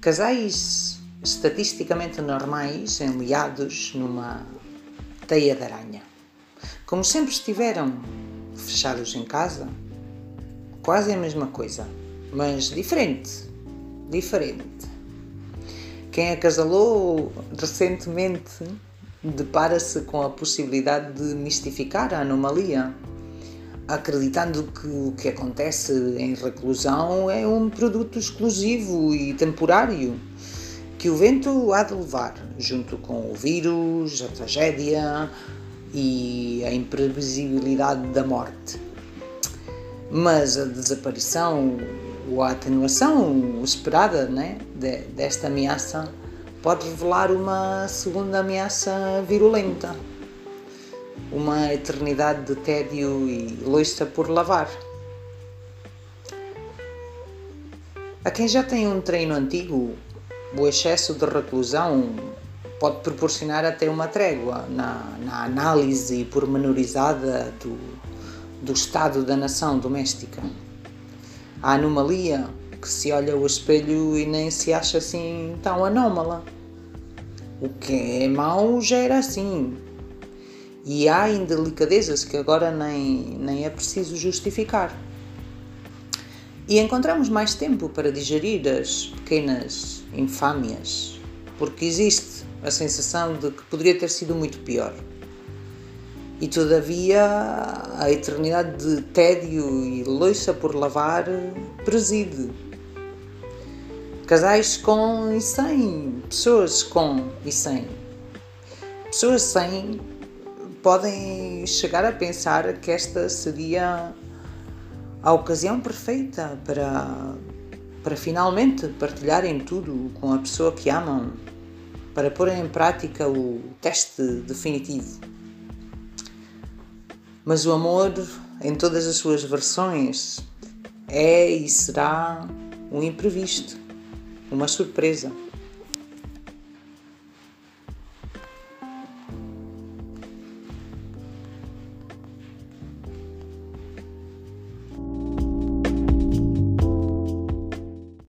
Casais estatisticamente normais enliados numa teia de aranha. Como sempre estiveram fechados em casa, quase a mesma coisa, mas diferente. Diferente. Quem acasalou recentemente depara-se com a possibilidade de mistificar a anomalia, acreditando que o que acontece em reclusão é um produto exclusivo e temporário que o vento há de levar, junto com o vírus, a tragédia e a imprevisibilidade da morte. Mas a desaparição ou a atenuação esperada né, desta ameaça pode revelar uma segunda ameaça virulenta, uma eternidade de tédio e louça por lavar. A quem já tem um treino antigo, o excesso de reclusão pode proporcionar até uma trégua na, na análise pormenorizada do, do estado da nação doméstica. A anomalia que se olha ao espelho e nem se acha assim tão anómala. O que é mau já era assim. E há indelicadezas que agora nem, nem é preciso justificar. E encontramos mais tempo para digerir as pequenas infâmias, porque existe a sensação de que poderia ter sido muito pior. E todavia a eternidade de tédio e loiça por lavar preside. Casais com e sem, pessoas com e sem. Pessoas sem podem chegar a pensar que esta seria a ocasião perfeita para, para finalmente partilharem tudo com a pessoa que amam, para porem em prática o teste definitivo. Mas o amor, em todas as suas versões, é e será um imprevisto, uma surpresa.